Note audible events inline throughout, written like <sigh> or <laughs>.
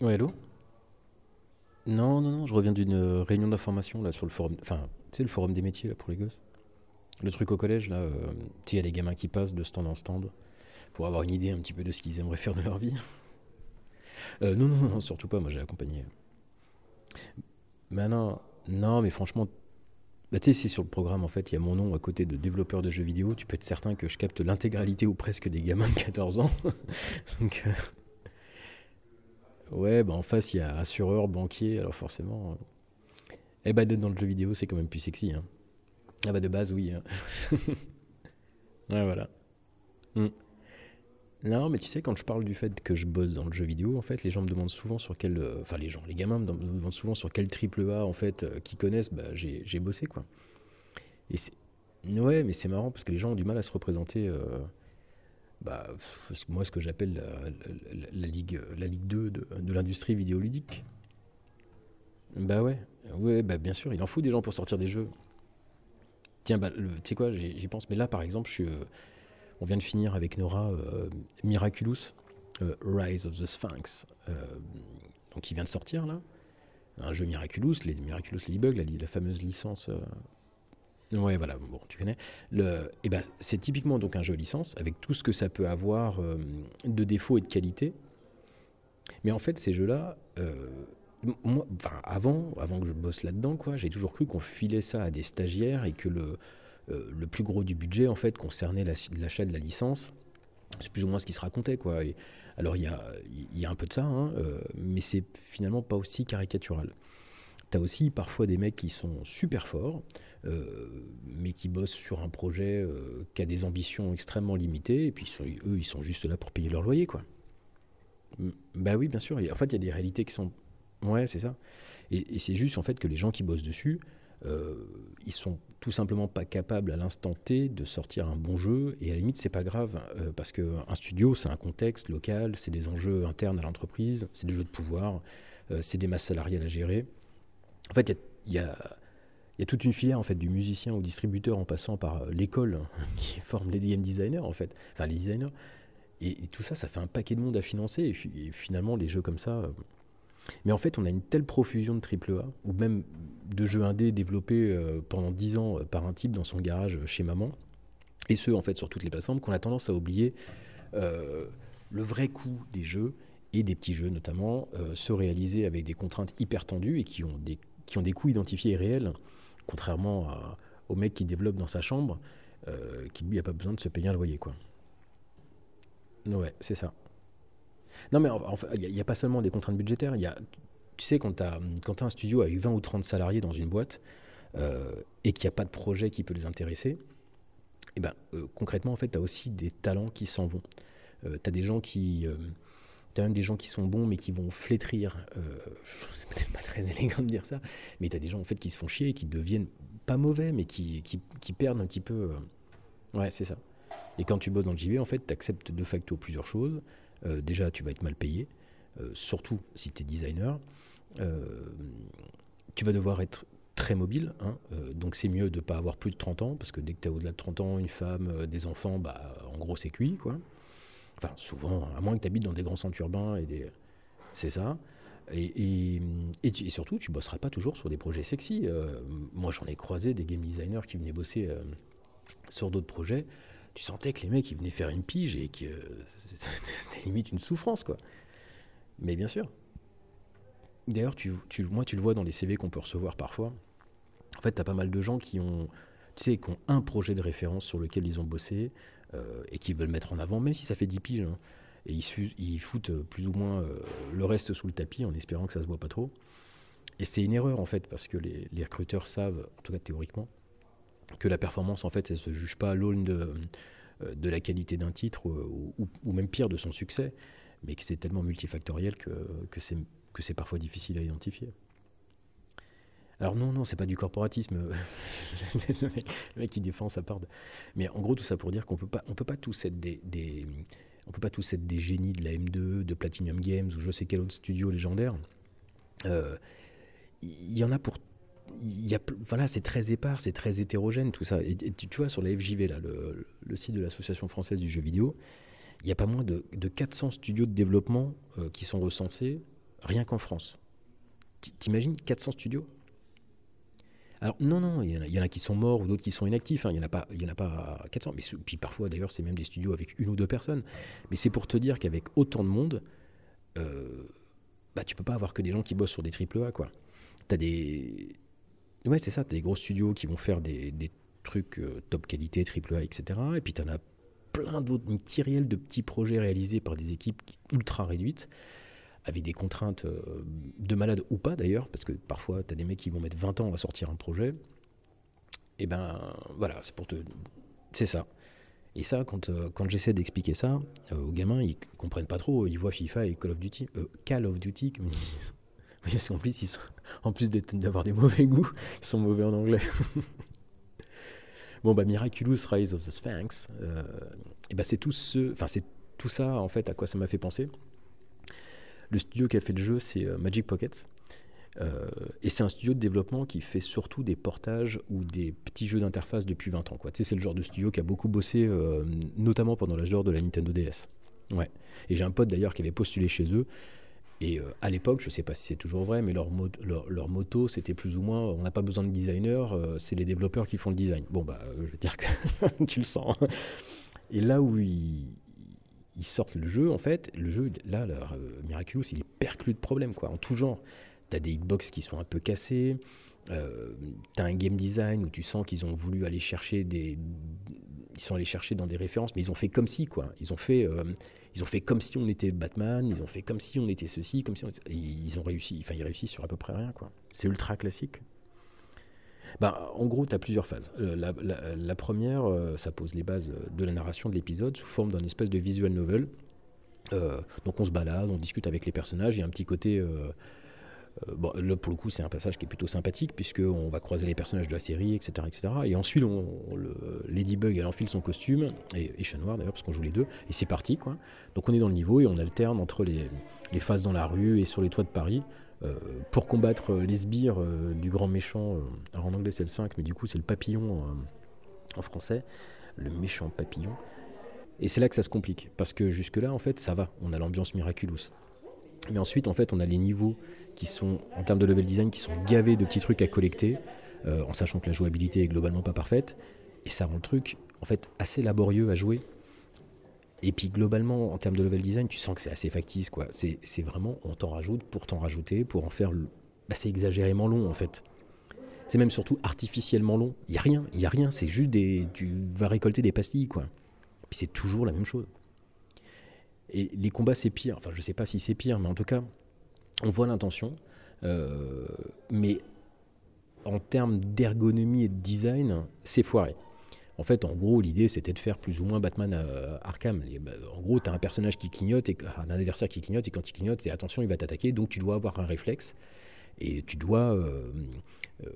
Ouais, allô Non, non, non, je reviens d'une euh, réunion d'information là sur le forum, enfin, tu le forum des métiers là pour les gosses. Le truc au collège là, euh, tu il y a des gamins qui passent de stand en stand pour avoir une idée un petit peu de ce qu'ils aimeraient faire de leur vie. Euh, non, non, non, surtout pas, moi j'ai accompagné. Mais non, non, mais franchement, bah, tu sais, si sur le programme en fait il y a mon nom à côté de développeur de jeux vidéo, tu peux être certain que je capte l'intégralité ou presque des gamins de 14 ans. <laughs> Donc. euh, Ouais, bah en face, il y a assureur, banquier, alors forcément. euh, Eh bah, d'être dans le jeu vidéo, c'est quand même plus sexy. Hein. Ah bah, de base, oui. hein. <laughs> ouais, voilà. Mm. Non, mais tu sais, quand je parle du fait que je bosse dans le jeu vidéo, en fait, les gens me demandent souvent sur quel. euh, Enfin, les gens, les gamins me dem- me demandent souvent sur quel triple A, en fait, euh, qu'ils connaissent, bah, j'ai bossé, quoi. Et c'est. Ouais, mais c'est marrant parce que les gens ont du mal à se représenter. euh, bah, moi, ce que j'appelle la, ligue, la ligue 2 de, de l'industrie vidéoludique. Bah ouais, ouais, bah bien sûr, il en faut des gens pour sortir des jeux. Tiens, bah, tu sais quoi, j'y pense, mais là, par exemple, je suis, on vient de finir avec Nora euh, Miraculous, euh, Rise of the Sphinx, euh, donc qui vient de sortir là. Un jeu Miraculous, les Miraculous Ladybug, la, la fameuse licence. Ouais, voilà, bon, tu connais. Et ben, c'est typiquement donc un jeu licence avec tout ce que ça peut avoir de défauts et de qualité. Mais en fait, ces jeux-là, avant, avant que je bosse là-dedans, quoi, j'ai toujours cru qu'on filait ça à des stagiaires et que le, le plus gros du budget, en fait, concernait la- l'achat de la licence. C'est plus ou moins ce qui se racontait, quoi. Alors, il y a, un peu de ça, hein, euh, mais c'est finalement pas aussi caricatural. T'as aussi parfois des mecs qui sont super forts, euh, mais qui bossent sur un projet euh, qui a des ambitions extrêmement limitées, et puis eux, ils sont juste là pour payer leur loyer, quoi. Bah oui, bien sûr. En fait, il y a des réalités qui sont. Ouais, c'est ça. Et, et c'est juste en fait que les gens qui bossent dessus, euh, ils sont tout simplement pas capables à l'instant T de sortir un bon jeu. Et à la limite, c'est pas grave euh, parce que un studio, c'est un contexte local, c'est des enjeux internes à l'entreprise, c'est des jeux de pouvoir, euh, c'est des masses salariales à gérer. En fait, il y a- toute une filière en fait du musicien au distributeur en passant par euh, l'école <laughs> qui forme les game designers en fait, enfin les designers. Et, tout ça, ça fait un paquet de monde à financer. Et, et finalement, les jeux comme ça. Mais en fait, on a une telle profusion de AAA, ou même de jeux indés développés euh, pendant 10 ans euh, par un type dans son garage euh, chez maman, et ce, en fait, sur toutes les plateformes, qu'on a tendance à oublier le vrai coût des jeux, et des petits jeux notamment, se réaliser avec des contraintes hyper tendues et qui ont des, qui ont des coûts identifiés et réels, contrairement à- au mec qui développe dans sa chambre, qui lui n'a pas besoin de se payer un loyer. quoi. Ouais, c'est ça. Non, mais il n'y a, pas seulement des contraintes budgétaires. Y a, tu sais, quand tu as, un studio avec 20 ou 30 salariés dans une boîte euh, et qu'il n'y a pas de projet qui peut les intéresser, eh ben, euh, concrètement, en fait, tu as aussi des talents qui s'en vont. tu as des gens qui. tu as même des gens qui sont bons mais qui vont flétrir. Euh, <laughs> c'est peut-être pas très élégant de dire ça, mais tu as des gens en fait qui se font chier et qui deviennent pas mauvais mais qui, qui, perdent un petit peu. euh, Ouais, c'est ça. Et quand tu bosses dans le JV, en fait, tu acceptes de facto plusieurs choses. Euh, déjà, tu vas être mal payé, euh, surtout si tu es designer. Euh, tu vas devoir être très mobile, hein, donc c'est mieux de pas avoir plus de 30 ans, parce que dès que tu es au-delà de 30 ans, une femme, des enfants, bah, en gros, c'est cuit, quoi. Enfin, souvent, à moins que tu habites dans des grands centres urbains, et des... c'est ça. Et, et, tu- et surtout, tu bosseras pas toujours sur des projets sexy. Moi, j'en ai croisé des game designers qui venaient bosser sur d'autres projets. Tu sentais que les mecs, ils venaient faire une pige et que euh, <laughs> c'était limite une souffrance, quoi. Mais bien sûr. D'ailleurs, moi, tu le vois dans les CV qu'on peut recevoir parfois. En fait, tu as pas mal de gens qui ont, un projet de référence sur lequel ils ont bossé euh, et qui veulent mettre en avant, même si ça fait 10 piges. hein. et ils, ils foutent euh, plus ou moins le reste sous le tapis en espérant que ça se voit pas trop. Et c'est une erreur, en fait, parce que les recruteurs savent, en tout cas théoriquement, que la performance, en fait, elle se juge pas à l'aune de, euh, la qualité d'un titre euh, ou, même pire de son succès, mais que c'est tellement multifactoriel que, que c'est parfois difficile à identifier. Alors non, non, c'est pas du corporatisme. <laughs> le, mec, le qui défend sa part. Mais en gros, tout ça pour dire qu'on peut pas, on peut pas tous être des, des- on peut pas tous être des génies de la M2, de Platinum Games ou je sais quel autre studio légendaire. Euh, Il y en a pour, il y a, voilà, c'est très épars, c'est très hétérogène tout ça. Et, tu, vois, sur la FJV, là, le, site de l'Association française du jeu vidéo, il n'y a pas moins de, 400 studios de développement euh, qui sont recensés rien qu'en France. T'imagines 400 studios? Alors non, non, il y, en a, qui sont morts ou d'autres qui sont inactifs. Hein. Il n'y en, a pas, en a pas 400. Mais puis parfois, d'ailleurs, c'est même des studios avec une ou deux personnes. Mais c'est pour te dire qu'avec autant de monde, euh, bah, tu peux pas avoir que des gens qui bossent sur des triple A, quoi. T'as des... Ouais, c'est ça, t'as des gros studios qui vont faire des, trucs euh, top qualité, triple A, etc. Et puis t'en as plein d'autres, une kyrielle de petits projets réalisés par des équipes ultra réduites avec des contraintes euh, de malade ou pas d'ailleurs, parce que parfois tu as des mecs qui vont mettre 20 ans à sortir un projet. Et ben voilà, c'est pour te. C'est ça. Et ça, quand, euh, quand j'essaie d'expliquer ça aux gamins, ils comprennent pas trop. Ils voient FIFA et Call of Duty. Call of Duty, comme ils disent. Parce qu'en plus, ils sont, en plus d'avoir des mauvais goûts, ils sont mauvais en anglais. bon, bah, Miraculous Rise of the Sphinx, et ben c'est tout ce. Enfin, tout ça, en fait, à quoi ça m'a fait penser. Le studio qui a fait le jeu, c'est euh, Magic Pockets. Euh, et c'est un studio de développement qui fait surtout des portages ou des petits jeux d'interface depuis 20 ans. Tu sais, c'est le genre de studio qui a beaucoup bossé, euh, notamment pendant l'âge d'or de la Nintendo DS. Ouais. Et j'ai un pote d'ailleurs qui avait postulé chez eux. Et à l'époque, je ne sais pas si c'est toujours vrai, mais leur, leur, moto, c'était plus ou moins on n'a pas besoin de designer, c'est les développeurs qui font le design. Bon, bah, je veux dire que <laughs> tu le sens. Et là où ils, sortent le jeu, en fait, le jeu, là, leur, euh, Miraculous, il est perclus de problèmes, quoi, en tout genre. T'as des hitbox qui sont un peu cassés, euh, t'as un game design où tu sens qu'ils ont voulu aller chercher des... Ils sont allés chercher dans des références, mais ils ont fait comme si, quoi. Ils ont fait, euh, ils ont fait comme si on était Batman, ils ont fait comme si on était ceci, comme si on Ils ont réussi, enfin, ils réussissent sur à peu près rien, quoi. C'est ultra classique. Bah, en gros, tu as plusieurs phases. Euh, la, première, euh, ça pose les bases de la narration de l'épisode sous forme d'un espèce de visual novel. Euh, donc on se balade, on discute avec les personnages. Il y a un petit côté... bon, là, pour le coup, c'est un passage qui est plutôt sympathique, puisqu'on va croiser les personnages de la série, etc. etc. Et ensuite, on, le, Ladybug, elle enfile son costume, et, Chat Noir d'ailleurs, parce qu'on joue les deux, et c'est parti. quoi. Donc on est dans le niveau, et on alterne entre les, les phases dans la rue et sur les toits de Paris. Euh, pour combattre les sbires euh, du grand méchant. Euh, alors en anglais c'est le 5, mais du coup c'est le papillon en français, le méchant papillon. Et c'est là que ça se complique, parce que jusque-là, en fait, ça va, on a l'ambiance miraculous. Mais ensuite, en fait, on a les niveaux qui sont, en termes de level design, qui sont gavés de petits trucs à collecter, en sachant que la jouabilité est globalement pas parfaite, et ça rend le truc, en fait, assez laborieux à jouer, et puis globalement, en termes de level design, tu sens que c'est assez factice. quoi. C'est vraiment, on t'en rajoute pour t'en rajouter, pour en faire... Bah, c'est exagérément long en fait. C'est même surtout artificiellement long. Il n'y a rien, il y a rien. C'est juste des... Tu vas récolter des pastilles, quoi. Puis c'est toujours la même chose. Et les combats, c'est pire. Enfin, je sais pas si c'est pire, mais en tout cas, on voit l'intention. Euh, mais en termes d'ergonomie et de design, c'est foiré. En fait, en gros, l'idée, c'était de faire plus ou moins Batman euh, Arkham. Bah, en gros, tu as un personnage qui clignote, et, un adversaire qui clignote, et quand il clignote, c'est attention, il va t'attaquer, donc tu dois avoir un réflexe. Et tu dois, euh, euh,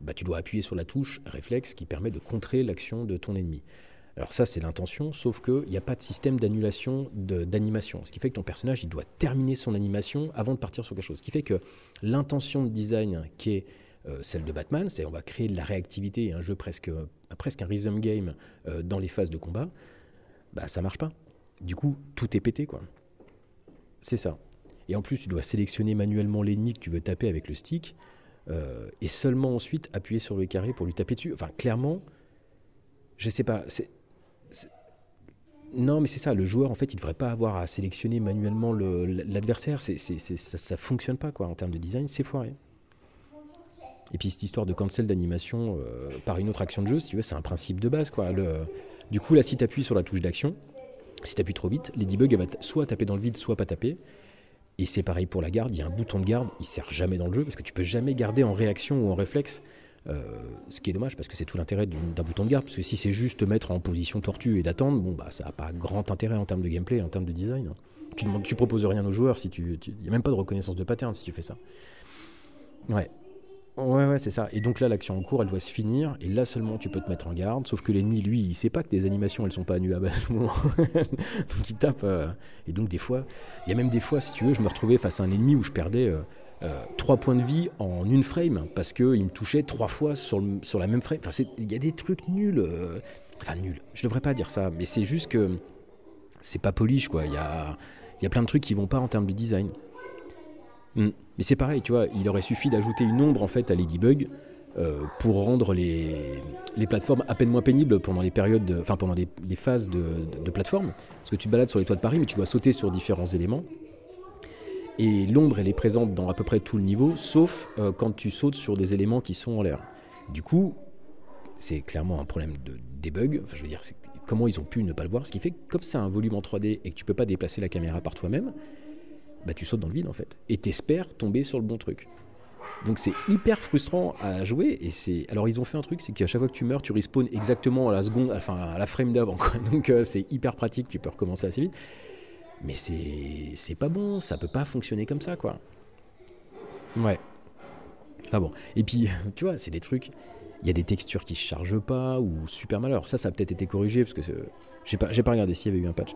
bah, tu dois appuyer sur la touche réflexe qui permet de contrer l'action de ton ennemi. Alors ça, c'est l'intention, sauf qu'il n'y a pas de système d'annulation d'animation. Ce qui fait que ton personnage, il doit terminer son animation avant de partir sur quelque chose. Ce qui fait que l'intention de design qui est celle de Batman, c'est on va créer de la réactivité un jeu presque, presque un rhythm game euh, dans les phases de combat, bah ça marche pas. Du coup, tout est pété, quoi. C'est ça. Et en plus, tu dois sélectionner manuellement l'ennemi que tu veux taper avec le stick, euh, et seulement ensuite appuyer sur le carré pour lui taper dessus. Enfin, clairement, je sais pas. Non, mais c'est ça. Le joueur, en fait, il devrait pas avoir à sélectionner manuellement l'adversaire. Ça, ça fonctionne pas, quoi. En termes de design, c'est foiré. Et puis cette histoire de cancel d'animation euh, par une autre action de jeu, si tu veux, c'est un principe de base. Quoi. du coup, là, si tu appuies sur la touche d'action, si tu appuies trop vite, Ladybug elle va soit taper dans le vide, soit pas taper. Et c'est pareil pour la garde, il y a un bouton de garde, il sert jamais dans le jeu parce que tu peux jamais garder en réaction ou en réflexe. Euh, ce qui est dommage parce que c'est tout l'intérêt d'un bouton de garde. Parce que si c'est juste te mettre en position tortue et d'attendre, bon bah ça n'a pas grand intérêt en termes de gameplay, en termes de design. Hein. Tu, demandes, tu proposes rien aux joueurs si tu. Il n'y a même pas de reconnaissance de pattern si tu fais ça. Ouais. Ouais, ouais, c'est ça. Et donc là, l'action en cours, elle doit se finir, et là seulement tu peux te mettre en garde. Sauf que l'ennemi, lui, il sait pas que tes animations, elles sont pas annuables à ce moment. <laughs> donc il tape. Euh, et donc des fois, il y a même des fois, si tu veux, je me retrouvais face à un ennemi où je perdais trois points de vie en une frame parce qu'il me touchait trois fois sur, sur la même frame. Enfin, il y a des trucs nuls. enfin, nuls. Je devrais pas dire ça, mais c'est juste que c'est pas polish, quoi. Il y a, y a plein de trucs qui vont pas en termes de design. Hmm. Mais c'est pareil, tu vois, il aurait suffi d'ajouter une ombre en fait à Ladybug euh, pour rendre les, les, plateformes à peine moins pénibles pendant les périodes, enfin pendant les, phases de, plateforme. Parce que tu te balades sur les toits de Paris, mais tu dois sauter sur différents éléments. Et l'ombre, elle est présente dans à peu près tout le niveau, sauf euh, quand tu sautes sur des éléments qui sont en l'air. Du coup, c'est clairement un problème de debug. Je veux dire, comment ils ont pu ne pas le voir Ce qui fait que comme c'est un volume en 3D et que tu peux pas déplacer la caméra par toi-même, bah tu sautes dans le vide en fait. Et t'espères tomber sur le bon truc. Donc c'est hyper frustrant à jouer et c'est alors ils ont fait un truc c'est qu'à chaque fois que tu meurs tu respawns exactement à la seconde enfin à la frame d'avant <laughs> donc euh, c'est hyper pratique tu peux recommencer assez vite. Mais c'est c'est pas bon ça peut pas fonctionner comme ça quoi. Ouais. Ah bon. Et puis <laughs> tu vois c'est des trucs il y a des textures qui se chargent pas ou super mal. Alors ça ça a peut-être été corrigé parce que j'ai pas j'ai pas regardé s'il y avait eu un patch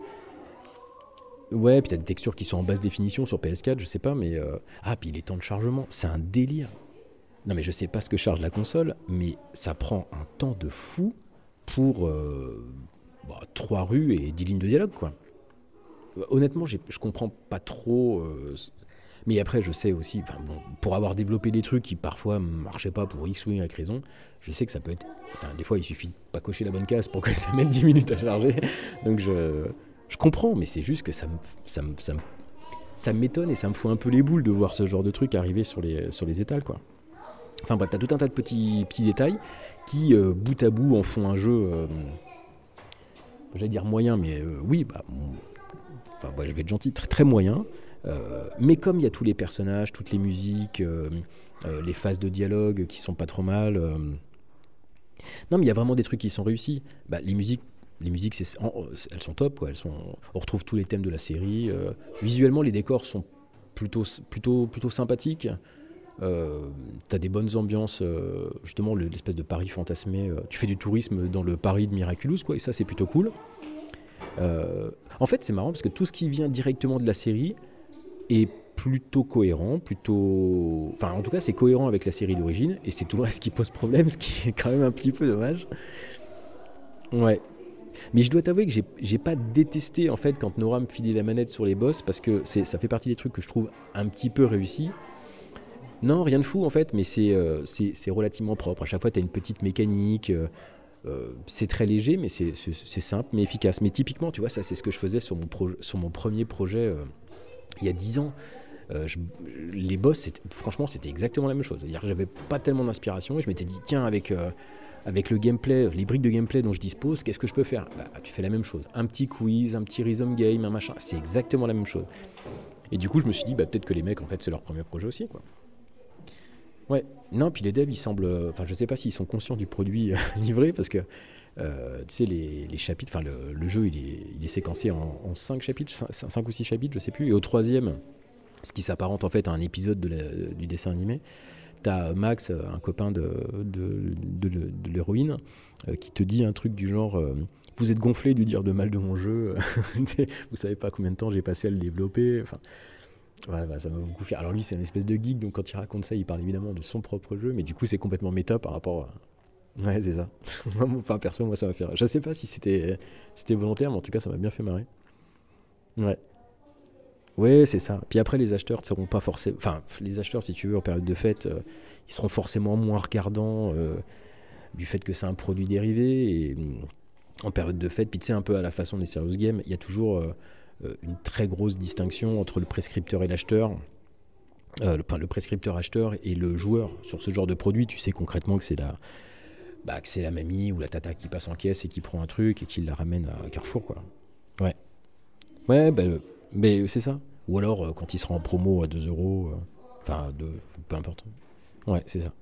Ouais, puis t'as des textures qui sont en basse définition sur PS4, je sais pas, mais. Euh, ah, puis les temps de chargement, c'est un délire. Non, mais je sais pas ce que charge la console, mais ça prend un temps de fou pour euh, bah, 3 rues et 10 lignes de dialogue, quoi. Honnêtement, je comprends pas trop. Euh, mais après, je sais aussi, pour avoir développé des trucs qui parfois marchaient pas pour X ou Y raison, je sais que ça peut être. Enfin, des fois, il suffit de pas cocher la bonne case pour que <laughs> ça mette 10 minutes à charger. Donc, je. Je comprends, mais c'est juste que ça me, ça ça ça m'étonne et ça me fout un peu les boules de voir ce genre de truc arriver sur les, sur les étals, quoi. Enfin bref, t'as tout un tas de petits, petits détails qui, euh, bout à bout, en font un jeu, euh, j'allais dire moyen, mais euh, oui, bah, enfin, je vais être gentil, très, très moyen. mais comme il y a tous les personnages, toutes les musiques, les phases de dialogue qui sont pas trop mal. non, mais il y a vraiment des trucs qui sont réussis. Bah, les musiques, les musiques, elles sont top. Quoi. Elles sont, on retrouve tous les thèmes de la série. Euh, visuellement, les décors sont plutôt, plutôt, plutôt sympathiques. Euh, T'as des bonnes ambiances, euh, justement, l'espèce de Paris fantasmé. Tu fais du tourisme dans le Paris de Miraculous, quoi, et ça, c'est plutôt cool. en fait, c'est marrant parce que tout ce qui vient directement de la série est plutôt cohérent, plutôt. Enfin, en tout cas, c'est cohérent avec la série d'origine, et c'est tout le reste qui pose problème, ce qui est quand même un petit peu dommage. Ouais, mais je dois t'avouer que j'ai pas détesté en fait quand Nora me filait la manette sur les boss parce que ça fait partie des trucs que je trouve un petit peu réussis. Non, rien de fou en fait, mais c'est euh, relativement propre. À chaque fois, tu as une petite mécanique. Euh, euh, c'est très léger, mais c'est simple, mais efficace. Mais typiquement, tu vois, ça c'est ce que je faisais sur mon, premier projet il y a 10 ans. les boss, franchement, c'était exactement la même chose. C'est-à-dire que j'avais pas tellement d'inspiration et je m'étais dit, tiens, avec avec le gameplay, les briques de gameplay dont je dispose, qu'est-ce que je peux faire? Bah, Tu fais la même chose. Un petit quiz, un petit rhythm game, un machin. C'est exactement la même chose. Et du coup, je me suis dit, bah, peut-être que les mecs, en fait, c'est leur premier projet aussi. Quoi. Ouais, non, puis les devs, ils semblent. Enfin, je sais pas s'ils sont conscients du produit euh, <laughs> livré, parce que, euh, tu sais, les, chapitres, enfin, le, jeu, il est, il est séquencé en, en 5 chapitres, 5, ou 6 chapitres, je sais plus. Et au troisième, ce qui s'apparente en fait à un épisode de du dessin animé, t'as Max, un copain de, de, l'héroïne, euh, qui te dit un truc du genre euh, Vous êtes gonflé du dire de mal de mon jeu, <laughs> vous savez pas combien de temps j'ai passé à le développer. Enfin, ouais, ça m'a beaucoup fait. Alors lui, c'est une espèce de geek, donc quand il raconte ça, il parle évidemment de son propre jeu, mais du coup, c'est complètement méta par rapport à. Ouais, c'est ça. <laughs> enfin, perso, moi, ça m'a fait. Je sais pas si c'était volontaire, mais en tout cas, ça m'a bien fait marrer. Ouais. Ouais, c'est ça. Puis après, les acheteurs ne seront pas forcément. Enfin, les acheteurs, si tu veux, en période de fête, euh, ils seront forcément moins regardants euh, du fait que c'est un produit dérivé. Et en période de fête, puis tu sais, un peu à la façon des serious games, il y a toujours euh, une très grosse distinction entre le prescripteur et l'acheteur. le, enfin, le prescripteur-acheteur et le joueur. Sur ce genre de produit, tu sais concrètement que c'est la. Bah, c'est la mamie ou la tata qui passe en caisse et qui prend un truc et qui la ramène à Carrefour, quoi. Ouais. Ouais, bah, mais c'est ça. Ou alors euh, quand il sera en promo à 2 euros, euh, enfin, de, peu importe. Ouais, c'est ça.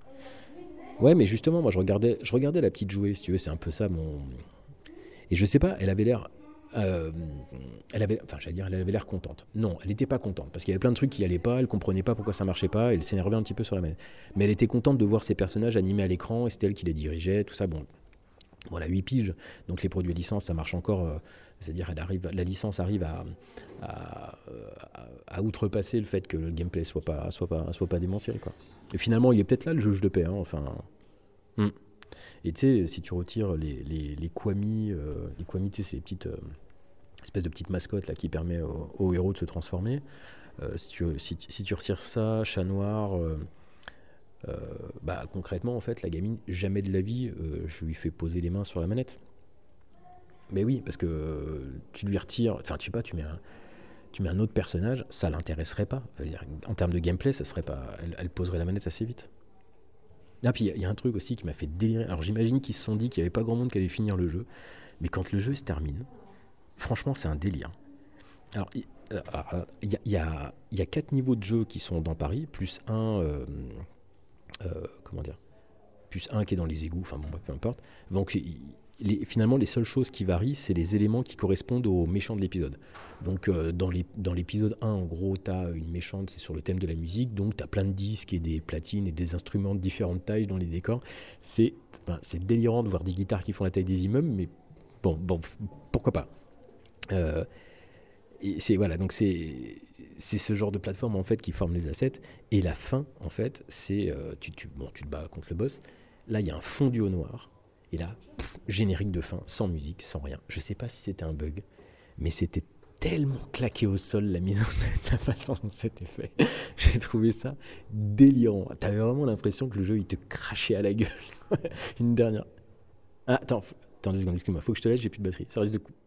Ouais, mais justement, moi je regardais, je regardais la petite jouée, si tu veux, c'est un peu ça mon. Et je sais pas, elle avait l'air. Euh, elle avait, enfin, j'allais dire, elle avait l'air contente. Non, elle n'était pas contente parce qu'il y avait plein de trucs qui allaient pas, elle comprenait pas pourquoi ça marchait pas, elle s'énervait un petit peu sur la manette. Mais elle était contente de voir ses personnages animés à l'écran et c'était elle qui les dirigeait, tout ça. Bon, Voilà, 8 piges. Donc les produits à licence, ça marche encore. Euh, c'est-à-dire, elle arrive, la licence arrive à, à, outrepasser le fait que le gameplay soit pas, soit pas, soit pas démentiel. Quoi. Et finalement, il est peut-être là le juge de paix. Hein, enfin. Hmm. Et tu sais, si tu retires les, les, les Kwami, euh, les Kwami, tu sais, c'est les petites euh, espèces de petites mascottes là, qui permettent aux, héros de se transformer. si, tu, si, si, tu retires ça, chat noir. Bah, concrètement, en fait, la gamine, jamais de la vie, je lui fais poser les mains sur la manette. Mais oui, parce que tu lui retires, enfin, tu sais pas, tu mets un, tu mets un autre personnage, ça l'intéresserait pas. En termes de gameplay, ça serait pas, elle, poserait la manette assez vite. Ah, puis il y, a un truc aussi qui m'a fait délirer. Alors j'imagine qu'ils se sont dit qu'il n'y avait pas grand monde qui allait finir le jeu, mais quand le jeu se termine, franchement, c'est un délire. Alors, il y, a, y, quatre niveaux de jeu qui sont dans Paris, plus un, euh, euh, comment dire, plus un qui est dans les égouts, enfin bon, peu importe. Donc finalement, les seules choses qui varient, c'est les éléments qui correspondent aux méchants de l'épisode. Donc, euh, dans l'épisode 1, en gros, tu as une méchante, c'est sur le thème de la musique. Donc, tu as plein de disques et des platines et des instruments de différentes tailles dans les décors. C'est délirant de voir des guitares qui font la taille des immeubles, mais bon, bon pourquoi pas. Euh, et c'est voilà, donc c'est ce genre de plateforme en fait qui forme les assets. Et la fin, en fait, c'est euh, tu, tu, bon, tu te bats contre le boss. Là, il y a un fondu au noir et là, générique de fin, sans musique, sans rien. Je sais pas si c'était un bug, mais c'était tellement claqué au sol la mise en scène, <laughs> la façon dont c'était fait. <laughs> J'ai trouvé ça délirant. T'avais vraiment l'impression que le jeu il te crachait à la gueule. <laughs> Une dernière. Ah, attends, attends deux secondes, excuse-moi, faut que je te laisse, j'ai plus de batterie. Ça risque de couper.